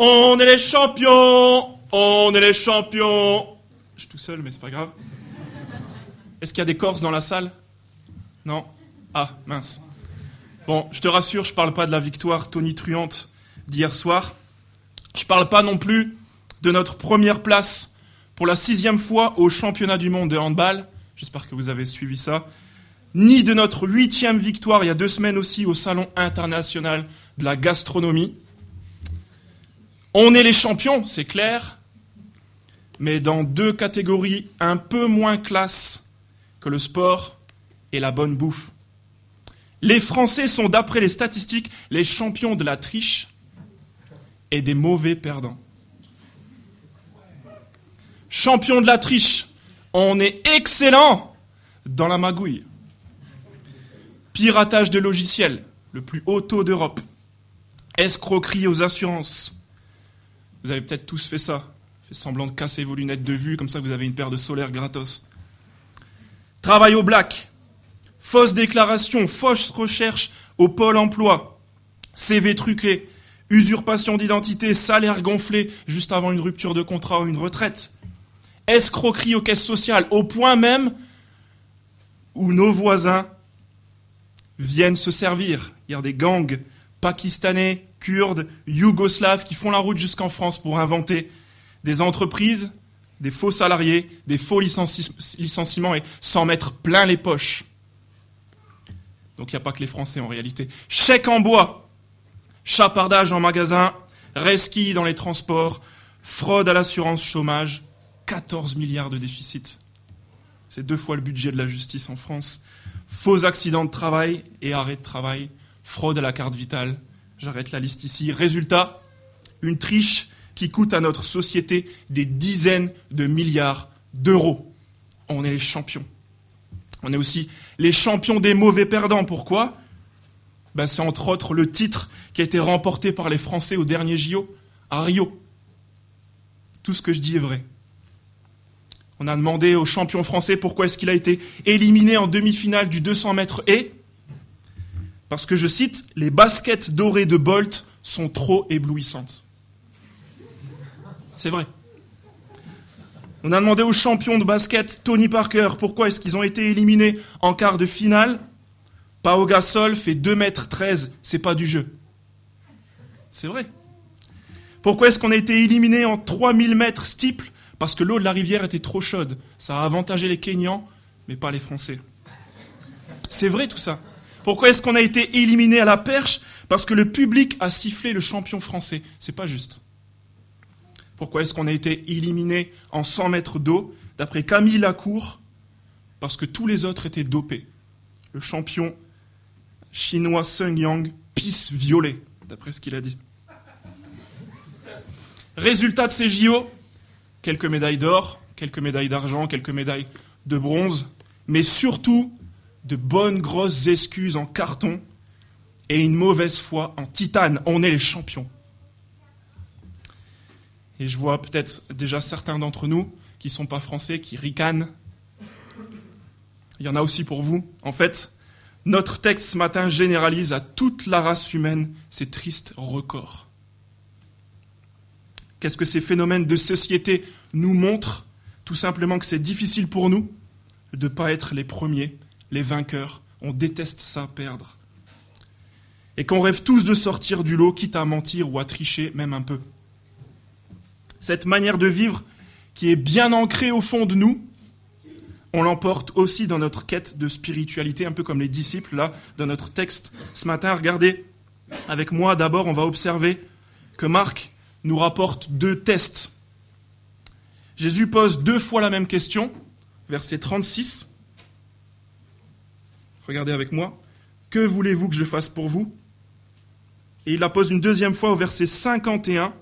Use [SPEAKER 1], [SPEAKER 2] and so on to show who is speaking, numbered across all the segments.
[SPEAKER 1] On est les champions On est les champions Je suis tout seul, mais c'est pas grave. Est-ce qu'il y a des Corses dans la salle? Non? Ah, mince. Bon, je te rassure, je parle pas de la victoire tonitruante d'hier soir. Je parle pas non plus de notre première place pour la sixième fois au championnat du monde de handball. J'espère que vous avez suivi ça. Ni de notre huitième victoire il y a deux semaines aussi au Salon international de la gastronomie. On est les champions, c'est clair, mais dans deux catégories un peu moins classes que le sport et la bonne bouffe. Les Français sont, d'après les statistiques, les champions de la triche et des mauvais perdants. Champion de la triche, on est excellent dans la magouille. Piratage de logiciels, le plus haut taux d'Europe. Escroquerie aux assurances. Vous avez peut-être tous fait ça. Fait semblant de casser vos lunettes de vue, comme ça vous avez une paire de solaires gratos. Travail au black. Fausse déclaration, fausse recherche au pôle emploi. CV truqué. Usurpation d'identité, salaire gonflé juste avant une rupture de contrat ou une retraite. Escroquerie aux caisses sociales, au point même où nos voisins viennent se servir. Il y a des gangs pakistanais, kurdes, yougoslaves qui font la route jusqu'en France pour inventer des entreprises, des faux salariés, des faux licenciements et s'en mettre plein les poches. Donc il n'y a pas que les Français en réalité. Chèque en bois, chapardage en magasin, resquille dans les transports, fraude à l'assurance chômage, 14 milliards de déficit. C'est deux fois le budget de la justice en France. Faux accidents de travail et arrêt de travail, fraude à la carte vitale. J'arrête la liste ici. Résultat, une triche qui coûte à notre société des dizaines de milliards d'euros. On est les champions. On est aussi les champions des mauvais perdants. Pourquoi? Ben, C'est entre autres le titre qui a été remporté par les Français au dernier JO, à Rio. Tout ce que je dis est vrai. On a demandé au champion français pourquoi est-ce qu'il a été éliminé en demi-finale du 200 mètres et parce que, je cite, les baskets dorées de Bolt sont trop éblouissantes. C'est vrai. On a demandé au champion de basket Tony Parker pourquoi est-ce qu'ils ont été éliminés en quart de finale? Pao Gasol fait 2 mètres 13, c'est pas du jeu. C'est vrai. Pourquoi est-ce qu'on a été éliminé en 3000 mètres steeple parce que l'eau de la rivière était trop chaude. Ça a avantagé les Kenyans, mais pas les Français. C'est vrai tout ça. Pourquoi est-ce qu'on a été éliminé à la perche Parce que le public a sifflé le champion français. C'est pas juste. Pourquoi est-ce qu'on a été éliminé en 100 mètres d'eau D'après Camille Lacour, parce que tous les autres étaient dopés. Le champion chinois Sung Yang pisse violet, d'après ce qu'il a dit. Résultat de ces JO, quelques médailles d'or, quelques médailles d'argent, quelques médailles de bronze, mais surtout de bonnes grosses excuses en carton et une mauvaise foi en titane. On est les champions. Et je vois peut-être déjà certains d'entre nous qui ne sont pas français, qui ricanent. Il y en a aussi pour vous. En fait, notre texte ce matin généralise à toute la race humaine ces tristes records. Qu'est-ce que ces phénomènes de société nous montrent? Tout simplement que c'est difficile pour nous de ne pas être les premiers, les vainqueurs. On déteste ça, perdre. Et qu'on rêve tous de sortir du lot, quitte à mentir ou à tricher, même un peu. Cette manière de vivre, qui est bien ancrée au fond de nous, on l'emporte aussi dans notre quête de spiritualité, un peu comme les disciples, là, dans notre texte ce matin. Regardez, avec moi, d'abord, on va observer que Marc nous rapporte deux tests. Jésus pose deux fois la même question, verset 36. Regardez avec moi. Que voulez-vous que je fasse pour vous? Et il la pose une deuxième fois au verset 51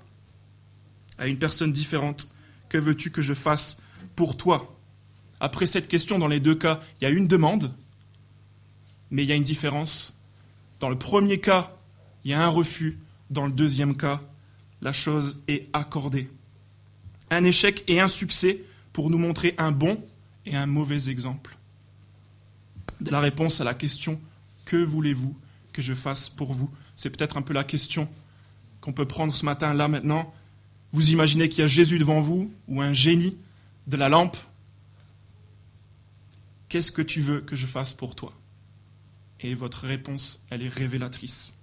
[SPEAKER 1] à une personne différente. Que veux-tu que je fasse pour toi? Après cette question, dans les deux cas, il y a une demande, mais il y a une différence. Dans le premier cas, il y a un refus. Dans le deuxième cas, la chose est accordée. Un échec et un succès pour nous montrer un bon et un mauvais exemple. De la réponse à la question Que voulez-vous que je fasse pour vous? C'est peut-être un peu la question qu'on peut prendre ce matin, là, maintenant. Vous imaginez qu'il y a Jésus devant vous, ou un génie de la lampe. Qu'est-ce que tu veux que je fasse pour toi? Et votre réponse, elle est révélatrice.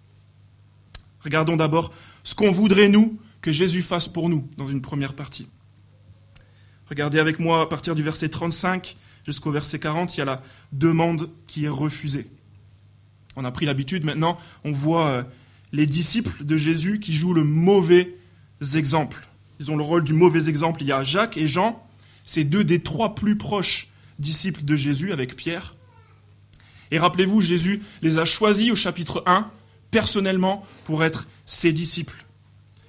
[SPEAKER 1] Regardons d'abord ce qu'on voudrait, nous, que Jésus fasse pour nous, dans une première partie. Regardez avec moi à partir du verset 35 jusqu'au verset 40, il y a la demande qui est refusée. On a pris l'habitude maintenant, on voit euh, les disciples de Jésus qui jouent le mauvais exemple. Ils ont le rôle du mauvais exemple. Il y a Jacques et Jean, c'est deux des trois plus proches disciples de Jésus avec Pierre. Et rappelez-vous, Jésus les a choisis au chapitre 1 personnellement pour être ses disciples.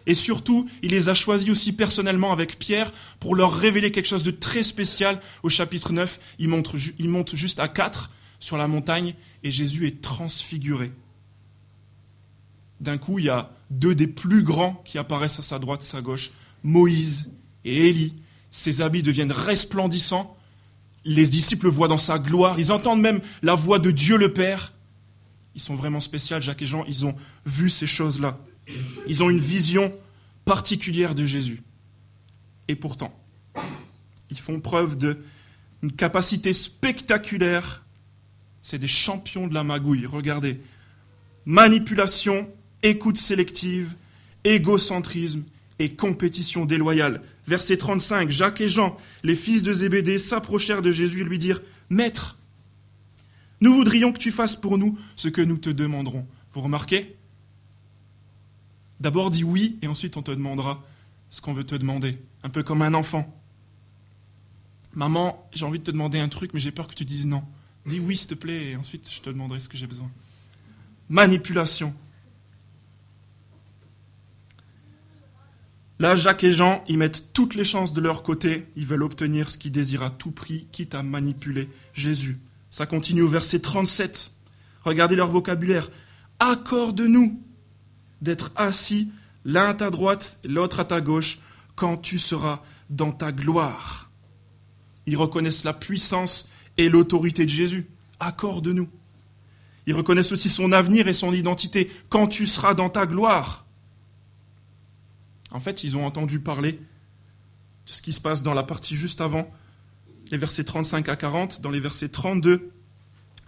[SPEAKER 1] Et surtout, il les a choisis aussi personnellement avec Pierre pour leur révéler quelque chose de très spécial au chapitre 9. Il monte, juste à 4 sur la montagne et Jésus est transfiguré. D'un coup, il y a deux des plus grands qui apparaissent à sa droite, à sa gauche, Moïse et Élie. Ses habits deviennent resplendissants. Les disciples voient dans sa gloire. Ils entendent même la voix de Dieu le Père. Ils sont vraiment spéciaux, Jacques et Jean. Ils ont vu ces choses-là. Ils ont une vision particulière de Jésus. Et pourtant, ils font preuve d'une capacité spectaculaire. C'est des champions de la magouille. Regardez. Manipulation, écoute sélective, égocentrisme et compétition déloyale. Verset 35, Jacques et Jean, les fils de Zébédée, s'approchèrent de Jésus et lui dirent Maître, nous voudrions que tu fasses pour nous ce que nous te demanderons. Vous remarquez? D'abord dis oui et ensuite on te demandera ce qu'on veut te demander. Un peu comme un enfant. Maman, j'ai envie de te demander un truc, mais j'ai peur que tu dises non. Dis oui, s'il te plaît, et ensuite je te demanderai ce que j'ai besoin. Manipulation. Là, Jacques et Jean, ils mettent toutes les chances de leur côté. Ils veulent obtenir ce qu'ils désirent à tout prix, quitte à manipuler Jésus. Ça continue au verset 37. Regardez leur vocabulaire. Accorde-nous d'être assis l'un à ta droite, l'autre à ta gauche, quand tu seras dans ta gloire. Ils reconnaissent la puissance et l'autorité de Jésus. Accorde-nous. Ils reconnaissent aussi son avenir et son identité. Quand tu seras dans ta gloire. En fait, ils ont entendu parler de ce qui se passe dans la partie juste avant, les versets 35 à 40. Dans les versets 32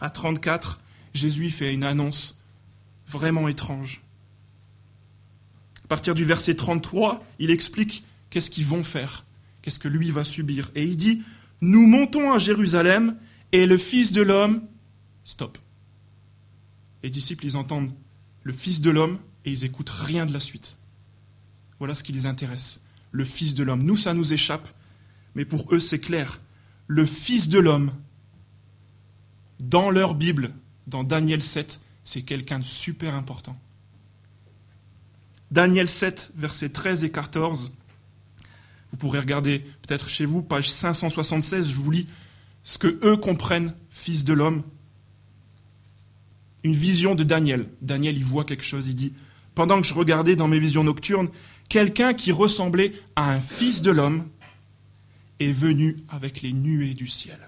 [SPEAKER 1] à 34, Jésus fait une annonce vraiment étrange. À partir du verset 33, il explique qu'est-ce qu'ils vont faire, qu'est-ce que lui va subir. Et il dit, nous montons à Jérusalem et le Fils de l'homme, stop. Les disciples, ils entendent le Fils de l'homme et ils écoutent rien de la suite. Voilà ce qui les intéresse. Le Fils de l'homme. Nous, ça nous échappe, mais pour eux, c'est clair. Le Fils de l'homme, dans leur Bible, dans Daniel 7, c'est quelqu'un de super important. Daniel 7, versets 13 et 14. Vous pourrez regarder peut-être chez vous, page 576, je vous lis ce que eux comprennent, fils de l'homme. Une vision de Daniel. Daniel, il voit quelque chose, il dit, pendant que je regardais dans mes visions nocturnes, quelqu'un qui ressemblait à un fils de l'homme est venu avec les nuées du ciel.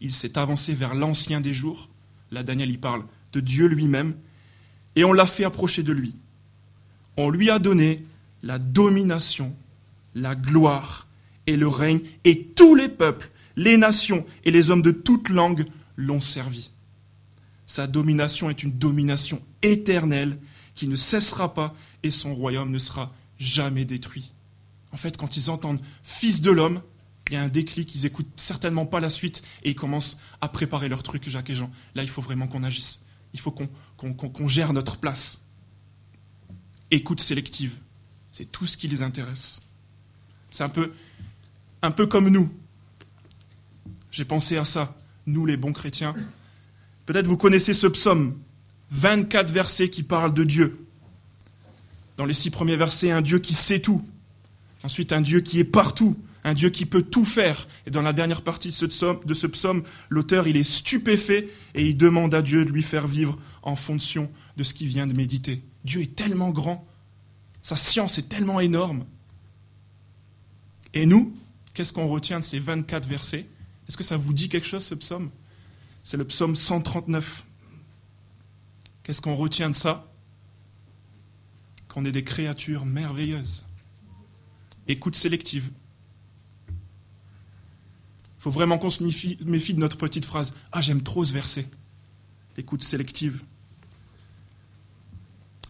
[SPEAKER 1] Il s'est avancé vers l'ancien des jours. Là, Daniel, il parle de Dieu lui-même. Et on l'a fait approcher de lui on lui a donné la domination, la gloire et le règne, et tous les peuples, les nations et les hommes de toute langue l'ont servi. Sa domination est une domination éternelle qui ne cessera pas et son royaume ne sera jamais détruit. En fait, quand ils entendent Fils de l'homme, il y a un déclic, ils écoutent certainement pas la suite et ils commencent à préparer leur truc, Jacques et Jean. Là, il faut vraiment qu'on agisse. Il faut qu'on gère notre place écoute sélective. C'est tout ce qui les intéresse. C'est un peu, comme nous. J'ai pensé à ça, nous les bons chrétiens. Peut-être vous connaissez ce psaume, 24 versets qui parlent de Dieu. Dans les six premiers versets, un Dieu qui sait tout. Ensuite, un Dieu qui est partout, un Dieu qui peut tout faire. Et dans la dernière partie de ce psaume, l'auteur, est stupéfait et il demande à Dieu de lui faire vivre en fonction de ce qu'il vient de méditer. Dieu est tellement grand, sa science est tellement énorme. Et nous, qu'est-ce qu'on retient de ces 24 versets? Est-ce que ça vous dit quelque chose, ce psaume? C'est le psaume 139. Qu'est-ce qu'on retient de ça? Qu'on est des créatures merveilleuses. Écoute sélective. Il faut vraiment qu'on se méfie, de notre petite phrase. Ah, j'aime trop ce verset. Écoute sélective.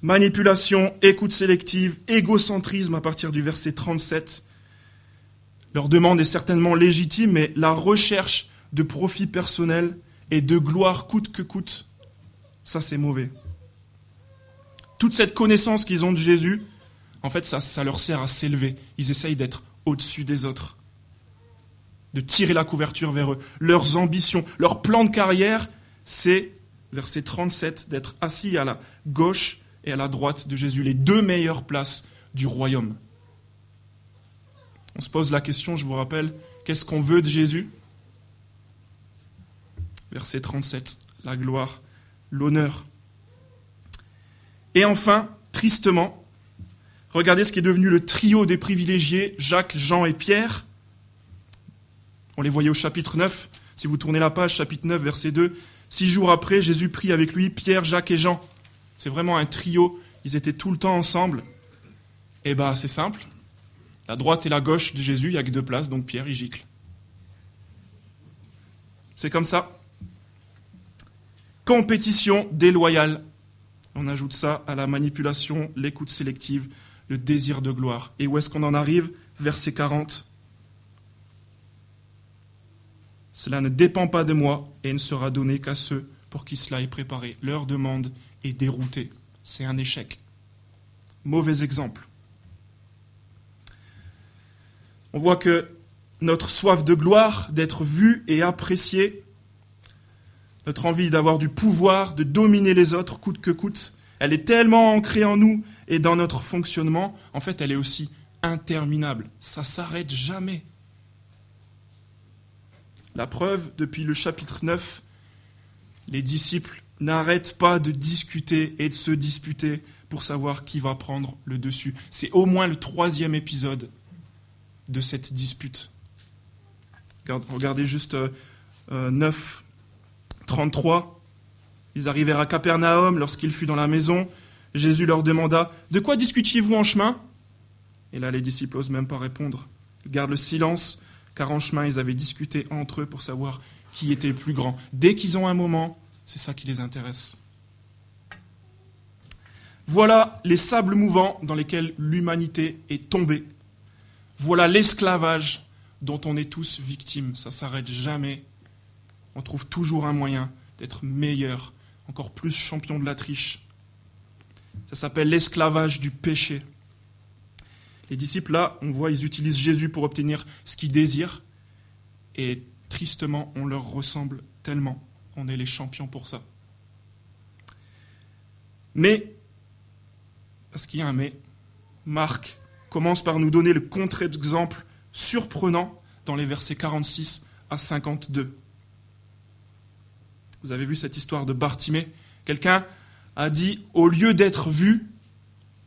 [SPEAKER 1] Manipulation, écoute sélective, égocentrisme à partir du verset 37. Leur demande est certainement légitime, mais la recherche de profit personnel et de gloire coûte que coûte, ça c'est mauvais. Toute cette connaissance qu'ils ont de Jésus, en fait, ça, leur sert à s'élever. Ils essayent d'être au-dessus des autres, de tirer la couverture vers eux. Leurs ambitions, leur plan de carrière, c'est, verset 37, d'être assis à la gauche et à la droite de Jésus, les deux meilleures places du royaume. On se pose la question, je vous rappelle, qu'est-ce qu'on veut de Jésus? Verset 37, la gloire, l'honneur. Et enfin, tristement, regardez ce qui est devenu le trio des privilégiés, Jacques, Jean et Pierre. On les voyait au chapitre 9. Si vous tournez la page, chapitre 9, verset 2, six jours après, Jésus prit avec lui Pierre, Jacques et Jean. C'est vraiment un trio. Ils étaient tout le temps ensemble. Eh bien, c'est simple. La droite et la gauche de Jésus, il n'y a que deux places, donc Pierre, il gicle. C'est comme ça. Compétition déloyale. On ajoute ça à la manipulation, l'écoute sélective, le désir de gloire. Et où est-ce qu'on en arrive? Verset 40. Cela ne dépend pas de moi et ne sera donné qu'à ceux pour qui cela est préparé. Leur demande est déroutée. C'est un échec. Mauvais exemple. On voit que notre soif de gloire, d'être vu et apprécié, notre envie d'avoir du pouvoir, de dominer les autres coûte que coûte, elle est tellement ancrée en nous et dans notre fonctionnement, en fait, elle est aussi interminable. Ça s'arrête jamais. La preuve, depuis le chapitre 9, les disciples n'arrêtent pas de discuter et de se disputer pour savoir qui va prendre le dessus. C'est au moins le troisième épisode de cette dispute. Regardez juste 9, 33. Ils arrivèrent à Capernaum lorsqu'il fut dans la maison. Jésus leur demanda De quoi discutiez-vous en chemin? Et là, les disciples n'osent même pas répondre. Ils gardent le silence, car en chemin, ils avaient discuté entre eux pour savoir qui était le plus grand. Dès qu'ils ont un moment, c'est ça qui les intéresse. Voilà les sables mouvants dans lesquels l'humanité est tombée. Voilà l'esclavage dont on est tous victimes. Ça ne s'arrête jamais. On trouve toujours un moyen d'être meilleur, encore plus champion de la triche. Ça s'appelle l'esclavage du péché. Les disciples, là, on voit, ils utilisent Jésus pour obtenir ce qu'ils désirent. Et tristement, on leur ressemble tellement. On est les champions pour ça. Mais, parce qu'il y a un mais, Marc commence par nous donner le contre-exemple surprenant dans les versets 46 à 52. Vous avez vu cette histoire de Bartimée? Quelqu'un a dit, au lieu d'être vu,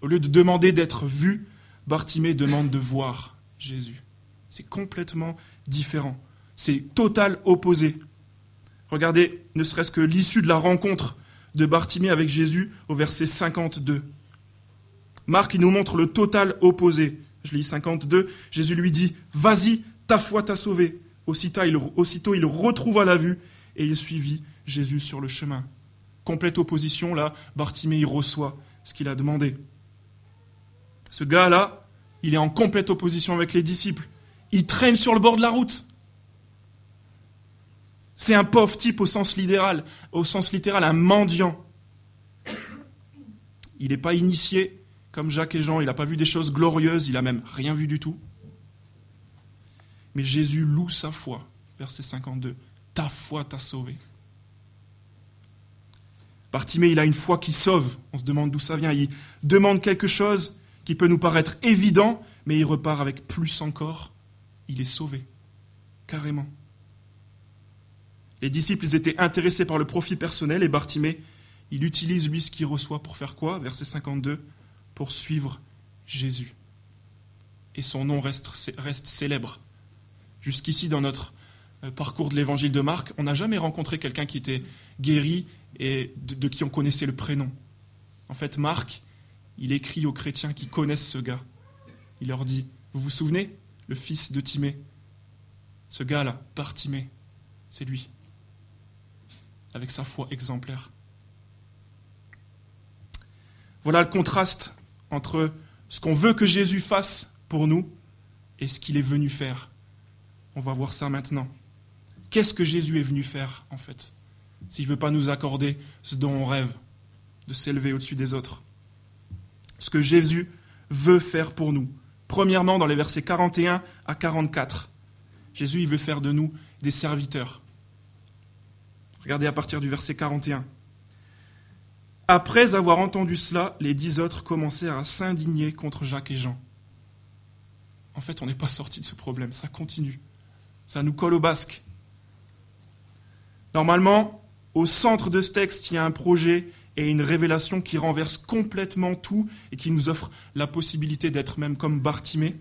[SPEAKER 1] au lieu de demander d'être vu, Bartimée demande de voir Jésus. C'est complètement différent. C'est total opposé. Regardez, ne serait-ce que l'issue de la rencontre de Bartimée avec Jésus au verset 52. Marc, il nous montre le total opposé. Je lis 52. Jésus lui dit Vas-y, ta foi t'a sauvé. Aussitôt il, aussitôt, il retrouva la vue et il suivit Jésus sur le chemin. Complète opposition, là, Bartimée, reçoit ce qu'il a demandé. Ce gars-là, il est en complète opposition avec les disciples. Il traîne sur le bord de la route. C'est un pauvre type au sens littéral, au sens littéral, un mendiant. Il n'est pas initié, comme Jacques et Jean, il n'a pas vu des choses glorieuses, il n'a même rien vu du tout. Mais Jésus loue sa foi. Verset 52. Ta foi t'a sauvé. Bartimée, il a une foi qui sauve. On se demande d'où ça vient. Il demande quelque chose qui peut nous paraître évident, mais il repart avec plus encore. Il est sauvé. Carrément. Les disciples étaient intéressés par le profit personnel et Bartimée, il utilise lui ce qu'il reçoit pour faire quoi? Verset 52 pour suivre Jésus. Et son nom reste, reste célèbre. Jusqu'ici, dans notre euh, parcours de l'évangile de Marc, on n'a jamais rencontré quelqu'un qui était guéri et de, qui on connaissait le prénom. En fait, Marc, il écrit aux chrétiens qui connaissent ce gars. Il leur dit, vous vous souvenez, le fils de Timée, ce gars-là, par Timée, c'est lui, avec sa foi exemplaire. Voilà le contraste entre ce qu'on veut que Jésus fasse pour nous et ce qu'il est venu faire. On va voir ça maintenant. Qu'est-ce que Jésus est venu faire, en fait, s'il ne veut pas nous accorder ce dont on rêve, de s'élever au-dessus des autres? Ce que Jésus veut faire pour nous. Premièrement, dans les versets 41 à 44, Jésus il veut faire de nous des serviteurs. Regardez à partir du verset 41. Après avoir entendu cela, les dix autres commencèrent à s'indigner contre Jacques et Jean. En fait, on n'est pas sorti de ce problème, ça continue. Ça nous colle au basque. Normalement, au centre de ce texte, il y a un projet et une révélation qui renverse complètement tout et qui nous offre la possibilité d'être même comme Bartimée,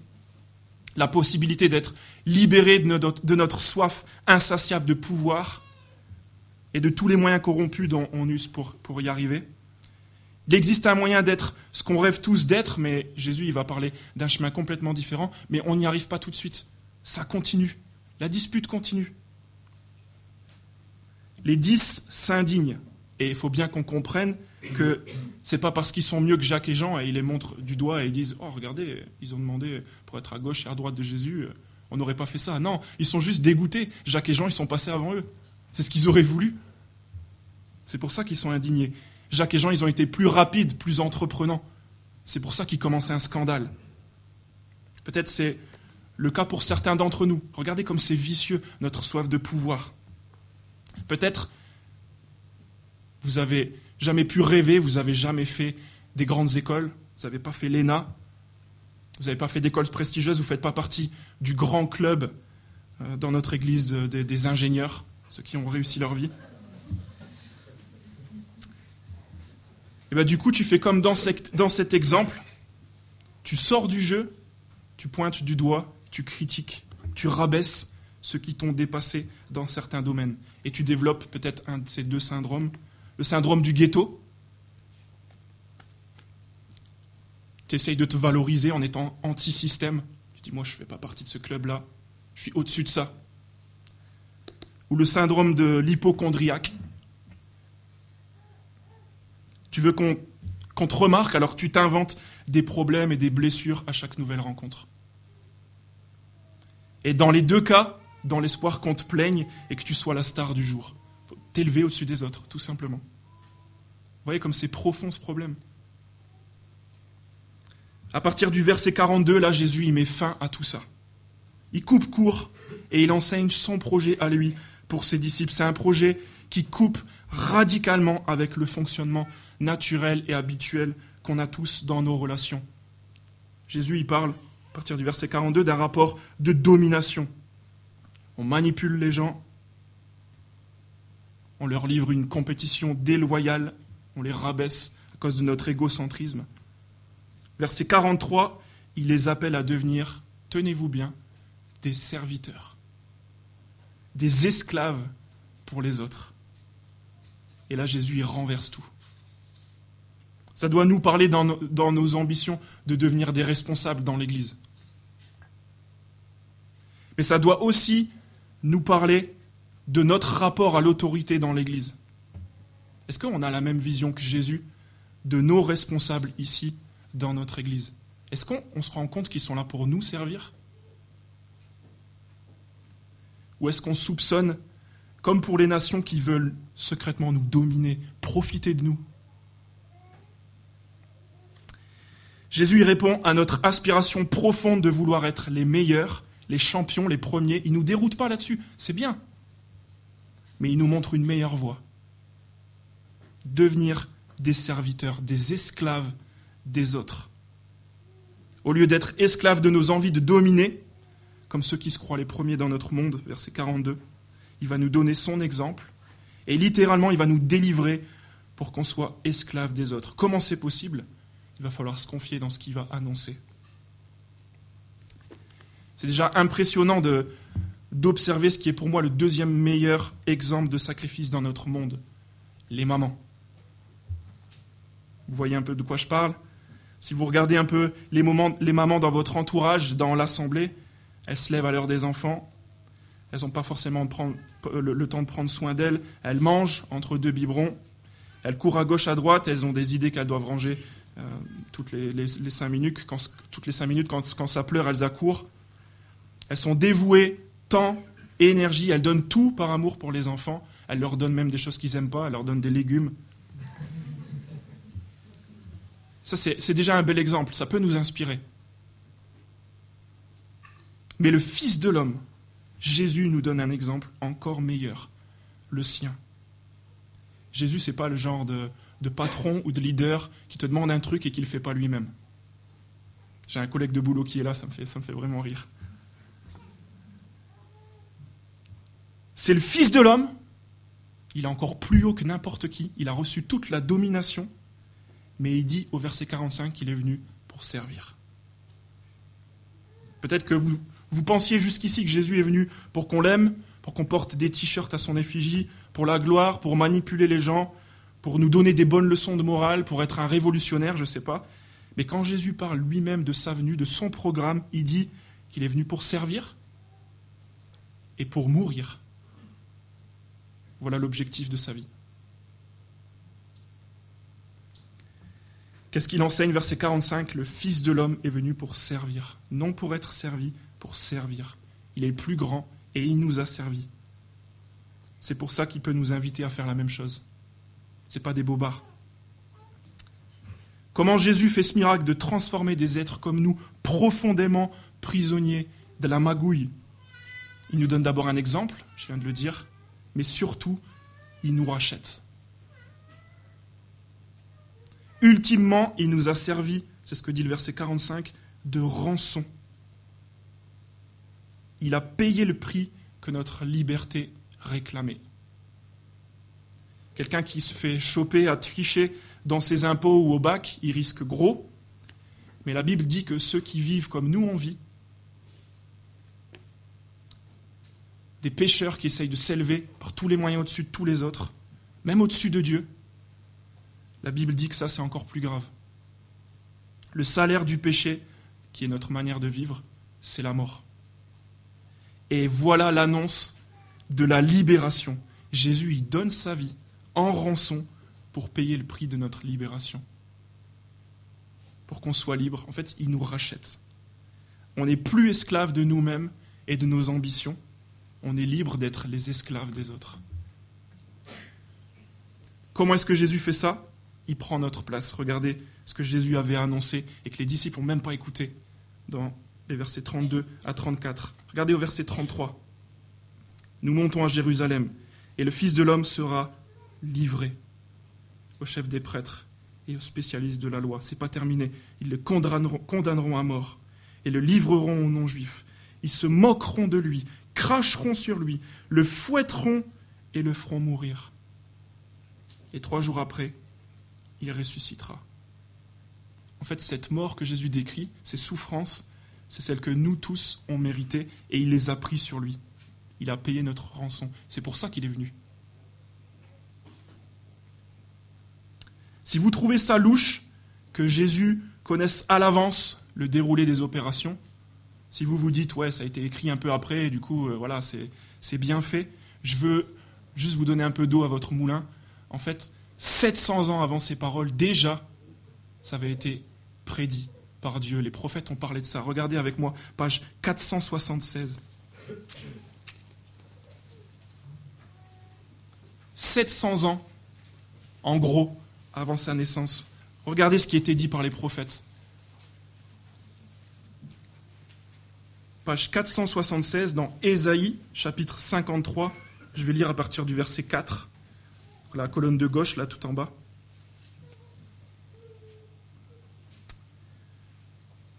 [SPEAKER 1] la possibilité d'être libéré de notre, de notre, soif insatiable de pouvoir et de tous les moyens corrompus dont on use pour, pour y arriver. Il existe un moyen d'être ce qu'on rêve tous d'être, mais Jésus il va parler d'un chemin complètement différent, mais on n'y arrive pas tout de suite. Ça continue. La dispute continue. Les dix s'indignent. Et il faut bien qu'on comprenne que c'est pas parce qu'ils sont mieux que Jacques et Jean et ils les montrent du doigt et ils disent Oh, regardez, ils ont demandé pour être à gauche et à droite de Jésus, on n'aurait pas fait ça. Non, ils sont juste dégoûtés. Jacques et Jean, ils sont passés avant eux. C'est ce qu'ils auraient voulu. C'est pour ça qu'ils sont indignés. Jacques et Jean, ils ont été plus rapides, plus entreprenants. C'est pour ça qu'ils commençaient un scandale. Peut-être c'est le cas pour certains d'entre nous. Regardez comme c'est vicieux, notre soif de pouvoir. Peut-être vous avez jamais pu rêver, vous n'avez jamais fait des grandes écoles, vous n'avez pas fait l'ENA, vous n'avez pas fait d'écoles prestigieuses, vous ne faites pas partie du grand club euh, dans notre église des ingénieurs, ceux qui ont réussi leur vie. Bien du coup, tu fais comme dans, dans cet exemple, tu sors du jeu, tu pointes du doigt, tu critiques, tu rabaisses ceux qui t'ont dépassé dans certains domaines. Et tu développes peut-être un de ces deux syndromes, le syndrome du ghetto. Tu essayes de te valoriser en étant anti-système. Tu dis, moi, je ne fais pas partie de ce club-là. Je suis au-dessus de ça. Ou le syndrome de l'hypochondriaque. Tu veux qu'on te remarque, alors tu t'inventes des problèmes et des blessures à chaque nouvelle rencontre. Et dans les deux cas, dans l'espoir qu'on te plaigne et que tu sois la star du jour. T'élever au-dessus des autres, tout simplement. Vous voyez comme c'est profond ce problème. À partir du verset 42, là, Jésus, il met fin à tout ça. Il coupe court et il enseigne son projet à lui pour ses disciples. C'est un projet qui coupe radicalement avec le fonctionnement naturel et habituel qu'on a tous dans nos relations. Jésus, il parle, à partir du verset 42, d'un rapport de domination on manipule les gens, on leur livre une compétition déloyale, on les rabaisse à cause de notre égocentrisme. Verset 43, il les appelle à devenir, tenez-vous bien, des serviteurs, des esclaves pour les autres. Et là, Jésus, il renverse tout. Ça doit nous parler dans nos, ambitions de devenir des responsables dans l'Église. Mais ça doit aussi nous parler de notre rapport à l'autorité dans l'Église. Est-ce qu'on a la même vision que Jésus de nos responsables ici dans notre Église? Est-ce qu'on se rend compte qu'ils sont là pour nous servir? Ou est-ce qu'on soupçonne, comme pour les nations qui veulent secrètement nous dominer, profiter de nous? Jésus y répond à notre aspiration profonde de vouloir être les meilleurs les champions, les premiers. Ils ne nous déroutent pas là-dessus, c'est bien. Mais ils nous montrent une meilleure voie. Devenir des serviteurs, des esclaves des autres. Au lieu d'être esclaves de nos envies de dominer, comme ceux qui se croient les premiers dans notre monde, verset 42, il va nous donner son exemple et littéralement il va nous délivrer pour qu'on soit esclaves des autres. Comment c'est possible? Il va falloir se confier dans ce qu'il va annoncer. C'est déjà impressionnant d'observer ce qui est pour moi le deuxième meilleur exemple de sacrifice dans notre monde, les mamans. Vous voyez un peu de quoi je parle? Si vous regardez un peu les, mamans dans votre entourage, dans l'assemblée, elles se lèvent à l'heure des enfants, elles n'ont pas forcément le, temps de prendre soin d'elles, elles mangent entre deux biberons, elles courent à gauche, à droite, elles ont des idées qu'elles doivent ranger euh, toutes, les, cinq minutes, quand, toutes les cinq minutes, quand, ça pleure, elles accourent. Elles sont dévouées, temps, énergie, elles donnent tout par amour pour les enfants, elles leur donnent même des choses qu'ils n'aiment pas, elles leur donnent des légumes. Ça, c'est déjà un bel exemple, ça peut nous inspirer. Mais le Fils de l'homme, Jésus nous donne un exemple encore meilleur, le sien. Jésus, ce n'est pas le genre de, de, patron ou de leader qui te demande un truc et qui ne le fait pas lui-même. J'ai un collègue de boulot qui est là, ça me fait, ça me fait vraiment rire. C'est le Fils de l'homme, il est encore plus haut que n'importe qui, il a reçu toute la domination, mais il dit au verset 45 qu'il est venu pour servir. Peut-être que vous, vous pensiez jusqu'ici que Jésus est venu pour qu'on l'aime, pour qu'on porte des t-shirts à son effigie, pour la gloire, pour manipuler les gens, pour nous donner des bonnes leçons de morale, pour être un révolutionnaire, je ne sais pas. Mais quand Jésus parle lui-même de sa venue, de son programme, il dit qu'il est venu pour servir et pour mourir. Voilà l'objectif de sa vie. Qu'est-ce qu'il enseigne Verset 45, le Fils de l'homme est venu pour servir, non pour être servi, pour servir. Il est le plus grand et il nous a servi. C'est pour ça qu'il peut nous inviter à faire la même chose. Ce n'est pas des bobards. Comment Jésus fait ce miracle de transformer des êtres comme nous, profondément prisonniers de la magouille? Il nous donne d'abord un exemple, je viens de le dire, mais surtout, il nous rachète. Ultimement, il nous a servi, c'est ce que dit le verset 45, de rançon. Il a payé le prix que notre liberté réclamait. Quelqu'un qui se fait choper à tricher dans ses impôts ou au bac, il risque gros. Mais la Bible dit que ceux qui vivent comme nous on vit, des pécheurs qui essayent de s'élever par tous les moyens au-dessus de tous les autres, même au-dessus de Dieu, la Bible dit que ça, c'est encore plus grave. Le salaire du péché, qui est notre manière de vivre, c'est la mort. Et voilà l'annonce de la libération. Jésus y donne sa vie en rançon pour payer le prix de notre libération. Pour qu'on soit libre. En fait, il nous rachète. On n'est plus esclave de nous-mêmes et de nos ambitions. On est libre d'être les esclaves des autres. Comment est-ce que Jésus fait ça? Il prend notre place. Regardez ce que Jésus avait annoncé et que les disciples n'ont même pas écouté dans les versets 32 à 34. Regardez au verset 33. Nous montons à Jérusalem et le Fils de l'homme sera livré au chef des prêtres et aux spécialistes de la loi. C'est pas terminé. Ils le condamneront, à mort et le livreront aux non-juifs. Ils se moqueront de lui, cracheront sur lui, le fouetteront et le feront mourir. Et trois jours après, il ressuscitera. En fait, cette mort que Jésus décrit, ces souffrances, c'est celles que nous tous ont méritées et il les a pris sur lui. Il a payé notre rançon. C'est pour ça qu'il est venu. Si vous trouvez ça louche, que Jésus connaisse à l'avance le déroulé des opérations, si vous vous dites, ouais, ça a été écrit un peu après, et du coup, euh, voilà, c'est bien fait, je veux juste vous donner un peu d'eau à votre moulin. En fait, 700 ans avant ces paroles, déjà, ça avait été prédit par Dieu. Les prophètes ont parlé de ça. Regardez avec moi, page 476. 700 ans, en gros, avant sa naissance. Regardez ce qui était dit par les prophètes. Page 476 dans Ésaïe, chapitre 53. Je vais lire à partir du verset 4 la colonne de gauche, là tout en bas.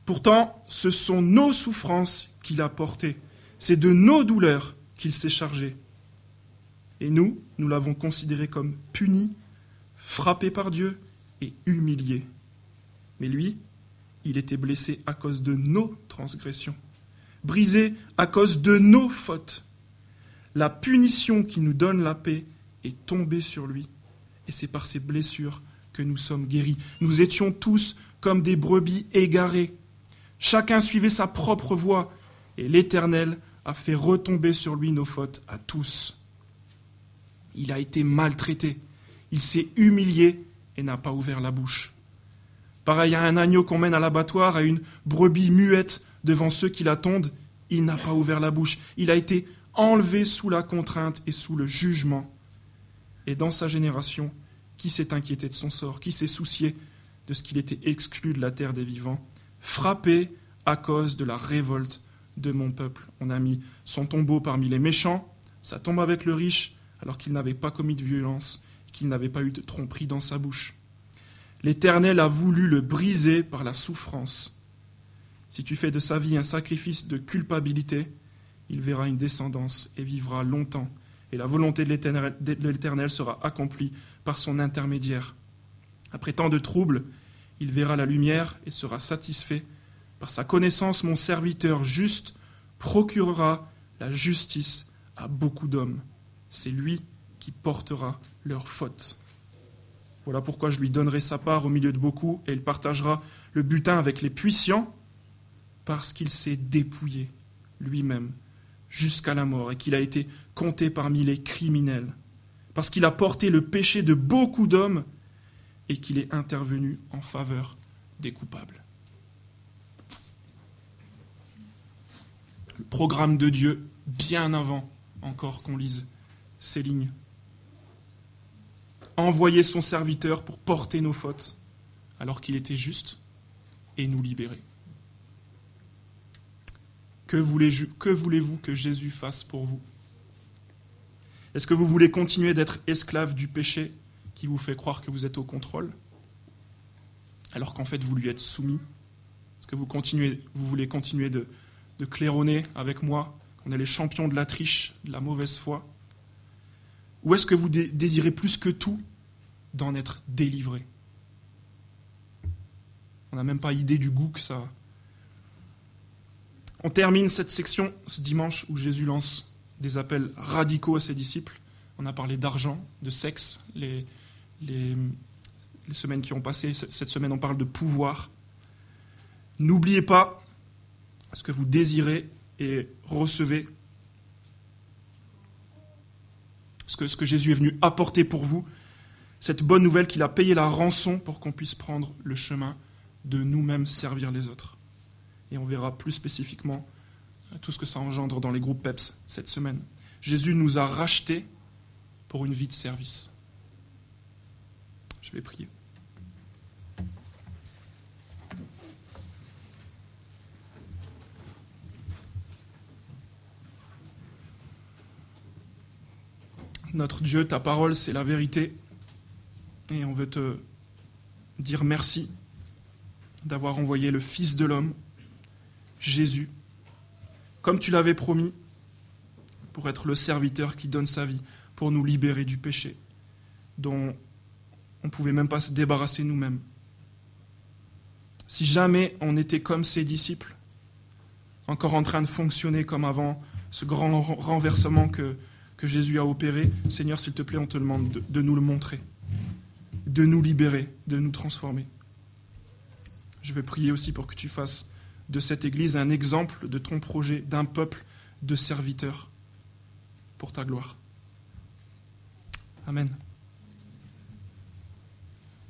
[SPEAKER 1] Pourtant, ce sont nos souffrances qu'il a portées, c'est de nos douleurs qu'il s'est chargé. Et nous, nous l'avons considéré comme puni, frappé par Dieu et humilié. Mais lui, il était blessé à cause de nos transgressions, brisé à cause de nos fautes. La punition qui nous donne la paix est tombé sur lui, et c'est par ses blessures que nous sommes guéris. Nous étions tous comme des brebis égarées. Chacun suivait sa propre voie, et l'Éternel a fait retomber sur lui nos fautes à tous. Il a été maltraité, il s'est humilié et n'a pas ouvert la bouche. Pareil à un agneau qu'on mène à l'abattoir, à une brebis muette devant ceux qui l'attendent, il n'a pas ouvert la bouche. Il a été enlevé sous la contrainte et sous le jugement. Et dans sa génération, qui s'est inquiété de son sort Qui s'est soucié de ce qu'il était exclu de la terre des vivants Frappé à cause de la révolte de mon peuple. On a mis son tombeau parmi les méchants, sa tombe avec le riche, alors qu'il n'avait pas commis de violence, qu'il n'avait pas eu de tromperie dans sa bouche. L'Éternel a voulu le briser par la souffrance. Si tu fais de sa vie un sacrifice de culpabilité, il verra une descendance et vivra longtemps, et la volonté de l'Éternel sera accomplie par son intermédiaire. Après tant de troubles, il verra la lumière et sera satisfait. Par sa connaissance, mon serviteur juste procurera la justice à beaucoup d'hommes. C'est lui qui portera leurs fautes. Voilà pourquoi je lui donnerai sa part au milieu de beaucoup, et il partagera le butin avec les puissants, parce qu'il s'est dépouillé lui-même jusqu'à la mort, et qu'il a été compté parmi les criminels, parce qu'il a porté le péché de beaucoup d'hommes, et qu'il est intervenu en faveur des coupables. Le programme de Dieu, bien avant encore qu'on lise ces lignes envoyer son serviteur pour porter nos fautes, alors qu'il était juste, et nous libérer. Que voulez-vous que Jésus fasse pour vous? Est-ce que vous voulez continuer d'être esclave du péché qui vous fait croire que vous êtes au contrôle, alors qu'en fait vous lui êtes soumis? Est-ce que vous, voulez continuer de, de claironner avec moi qu'on est les champions de la triche, de la mauvaise foi? Ou est-ce que vous désirez plus que tout d'en être délivré? On n'a même pas idée du goût que ça a. On termine cette section ce dimanche où Jésus lance des appels radicaux à ses disciples. On a parlé d'argent, de sexe, les, les, les, semaines qui ont passé. Cette semaine, on parle de pouvoir. N'oubliez pas ce que vous désirez et recevez ce que, ce que Jésus est venu apporter pour vous, cette bonne nouvelle qu'il a payé la rançon pour qu'on puisse prendre le chemin de nous-mêmes servir les autres. Et on verra plus spécifiquement euh, tout ce que ça engendre dans les groupes PEPS cette semaine. Jésus nous a rachetés pour une vie de service. Je vais prier. Notre Dieu, ta parole, c'est la vérité. Et on veut te dire merci d'avoir envoyé le Fils de l'homme, Jésus, comme tu l'avais promis, pour être le serviteur qui donne sa vie, pour nous libérer du péché, dont on ne pouvait même pas se débarrasser nous-mêmes. Si jamais on était comme ses disciples, encore en train de fonctionner comme avant, ce grand renversement que, que Jésus a opéré, Seigneur, s'il te plaît, on te demande de, nous le montrer, de nous libérer, de nous transformer. Je vais prier aussi pour que tu fasses de cette Église un exemple de ton projet, d'un peuple de serviteurs pour ta gloire. Amen.